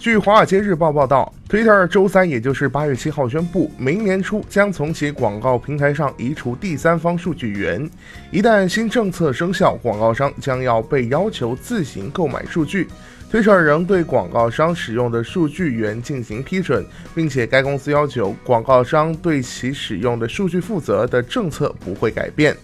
据《华尔街日报》报道，Twitter 周三，也就是八月七号宣布，明年初将从其广告平台上移除第三方数据源。一旦新政策生效，广告商将要被要求自行购买数据。Twitter 仍对广告商使用的数据源进行批准，并且该公司要求广告商对其使用的数据负责的政策不会改变。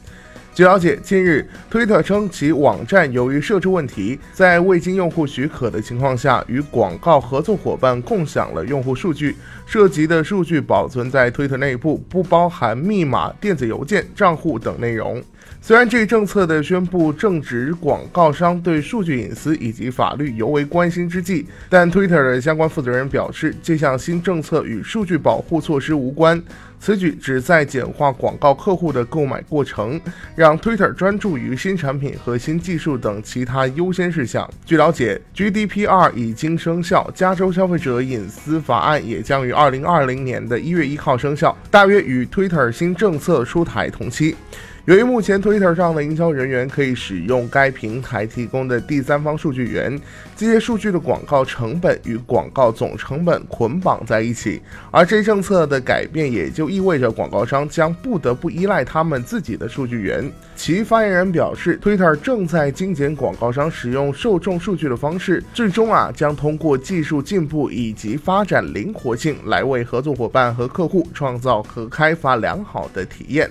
据了解，近日推特称其网站由于设置问题，在未经用户许可的情况下，与广告合作伙伴共享了用户数据。涉及的数据保存在推特内部，不包含密码、电子邮件、账户等内容。虽然这一政策的宣布正值广告商对数据隐私以及法律尤为关心之际，但 Twitter 的相关负责人表示，这项新政策与数据保护措施无关。此举旨在简化广告客户的购买过程，让 Twitter 专注于新产品和新技术等其他优先事项。据了解，GDPR 已经生效，加州消费者隐私法案也将于二零二零年的一月一号生效，大约与 Twitter 新政策出台同期。由于目前 Twitter 上的营销人员可以使用该平台提供的第三方数据源，这些数据的广告成本与广告总成本捆绑在一起，而这一政策的改变也就意味着广告商将不得不依赖他们自己的数据源。其发言人表示，Twitter 正在精简广告商使用受众数据的方式，最终啊将通过技术进步以及发展灵活性来为合作伙伴和客户创造和开发良好的体验。